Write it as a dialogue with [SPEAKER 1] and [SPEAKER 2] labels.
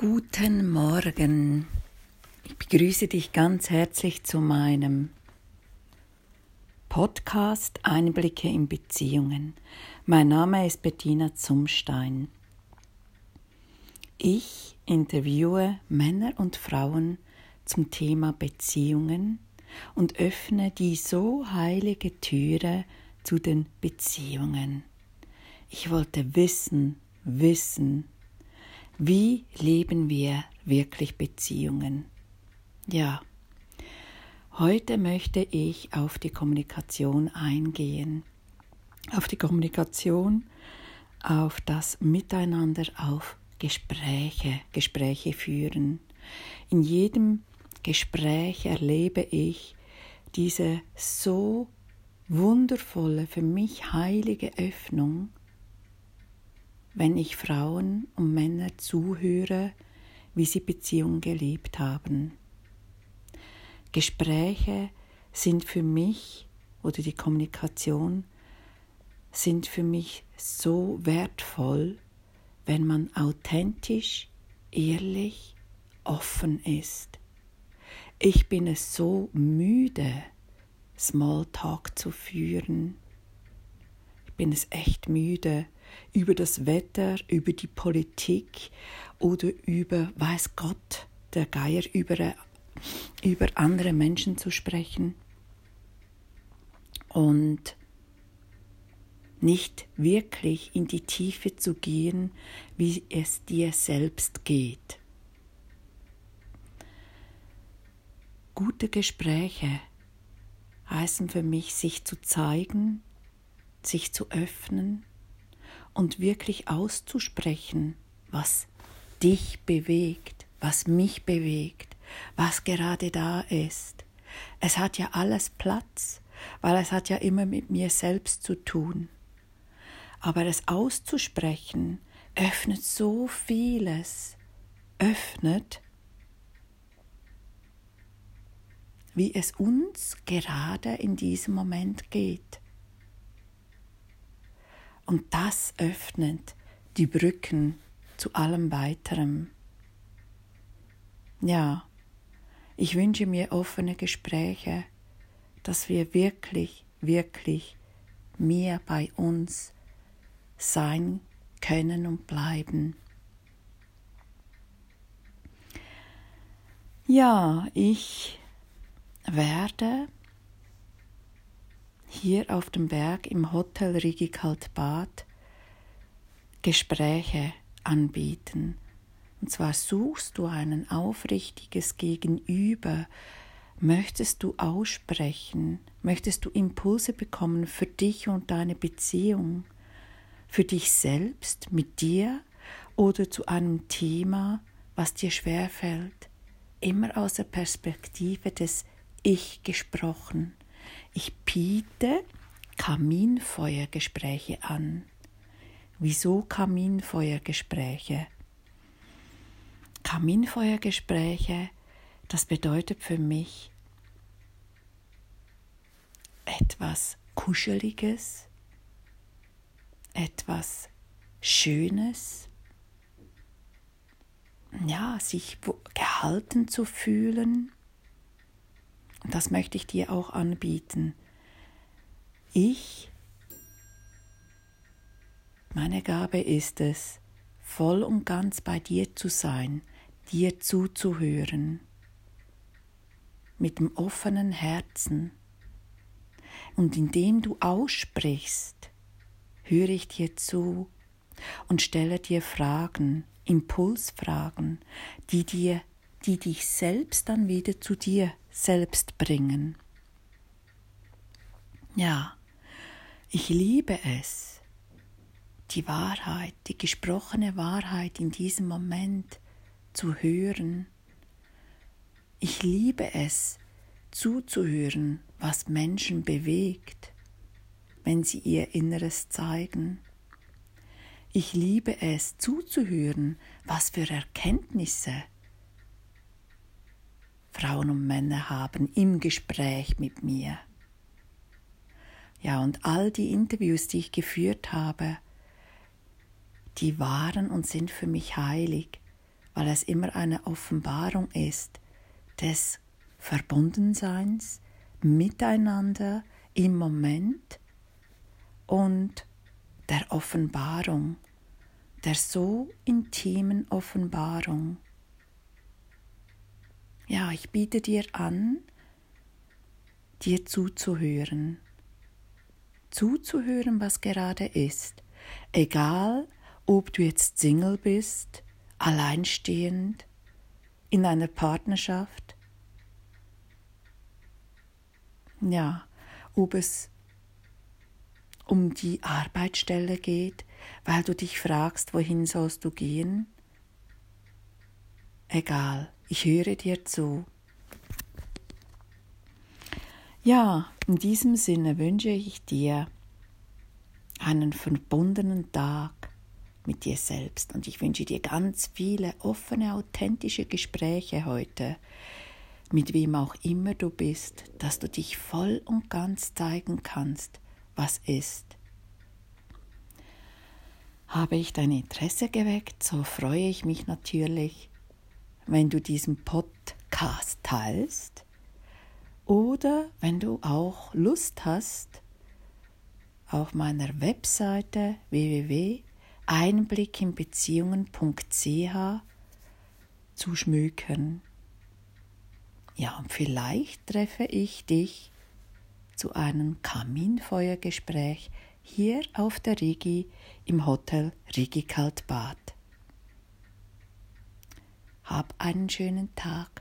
[SPEAKER 1] Guten Morgen. Ich begrüße dich ganz herzlich zu meinem Podcast Einblicke in Beziehungen. Mein Name ist Bettina Zumstein. Ich interviewe Männer und Frauen zum Thema Beziehungen und öffne die so heilige Türe zu den Beziehungen. Ich wollte wissen, wissen, wie leben wir wirklich Beziehungen? Ja, heute möchte ich auf die Kommunikation eingehen. Auf die Kommunikation, auf das Miteinander, auf Gespräche, Gespräche führen. In jedem Gespräch erlebe ich diese so wundervolle, für mich heilige Öffnung, wenn ich Frauen und Männer zuhöre, wie sie Beziehungen gelebt haben. Gespräche sind für mich oder die Kommunikation sind für mich so wertvoll, wenn man authentisch, ehrlich, offen ist. Ich bin es so müde, Smalltalk zu führen. Ich bin es echt müde, über das Wetter, über die Politik oder über, weiß Gott, der Geier, über, über andere Menschen zu sprechen und nicht wirklich in die Tiefe zu gehen, wie es dir selbst geht. Gute Gespräche heißen für mich, sich zu zeigen, sich zu öffnen, und wirklich auszusprechen, was dich bewegt, was mich bewegt, was gerade da ist. Es hat ja alles Platz, weil es hat ja immer mit mir selbst zu tun. Aber es auszusprechen öffnet so vieles, öffnet, wie es uns gerade in diesem Moment geht. Und das öffnet die Brücken zu allem Weiteren. Ja, ich wünsche mir offene Gespräche, dass wir wirklich, wirklich mehr bei uns sein können und bleiben. Ja, ich werde hier auf dem Berg im Hotel Rigikalt Bad Gespräche anbieten. Und zwar suchst du ein aufrichtiges Gegenüber, möchtest du aussprechen, möchtest du Impulse bekommen für dich und deine Beziehung, für dich selbst, mit dir oder zu einem Thema, was dir schwerfällt, immer aus der Perspektive des Ich gesprochen. Ich biete Kaminfeuergespräche an. Wieso Kaminfeuergespräche? Kaminfeuergespräche, das bedeutet für mich etwas Kuscheliges, etwas Schönes, ja, sich gehalten zu fühlen, das möchte ich dir auch anbieten. Ich, meine Gabe ist es, voll und ganz bei dir zu sein, dir zuzuhören, mit dem offenen Herzen. Und indem du aussprichst, höre ich dir zu und stelle dir Fragen, Impulsfragen, die dir, die dich selbst dann wieder zu dir selbst bringen. Ja, ich liebe es, die Wahrheit, die gesprochene Wahrheit in diesem Moment zu hören. Ich liebe es, zuzuhören, was Menschen bewegt, wenn sie ihr Inneres zeigen. Ich liebe es, zuzuhören, was für Erkenntnisse Frauen und Männer haben im Gespräch mit mir. Ja, und all die Interviews, die ich geführt habe, die waren und sind für mich heilig, weil es immer eine Offenbarung ist des Verbundenseins miteinander im Moment und der Offenbarung, der so intimen Offenbarung. Ja, ich biete dir an, dir zuzuhören, zuzuhören, was gerade ist, egal ob du jetzt Single bist, alleinstehend, in einer Partnerschaft, ja, ob es um die Arbeitsstelle geht, weil du dich fragst, wohin sollst du gehen? Egal, ich höre dir zu. Ja, in diesem Sinne wünsche ich dir einen verbundenen Tag mit dir selbst und ich wünsche dir ganz viele offene, authentische Gespräche heute, mit wem auch immer du bist, dass du dich voll und ganz zeigen kannst, was ist. Habe ich dein Interesse geweckt, so freue ich mich natürlich, wenn du diesen Podcast teilst oder wenn du auch Lust hast, auf meiner Webseite www.einblickinbeziehungen.ch zu schmücken. Ja, und vielleicht treffe ich dich zu einem Kaminfeuergespräch hier auf der Rigi im Hotel Rigi Kaltbad. Hab einen schönen Tag.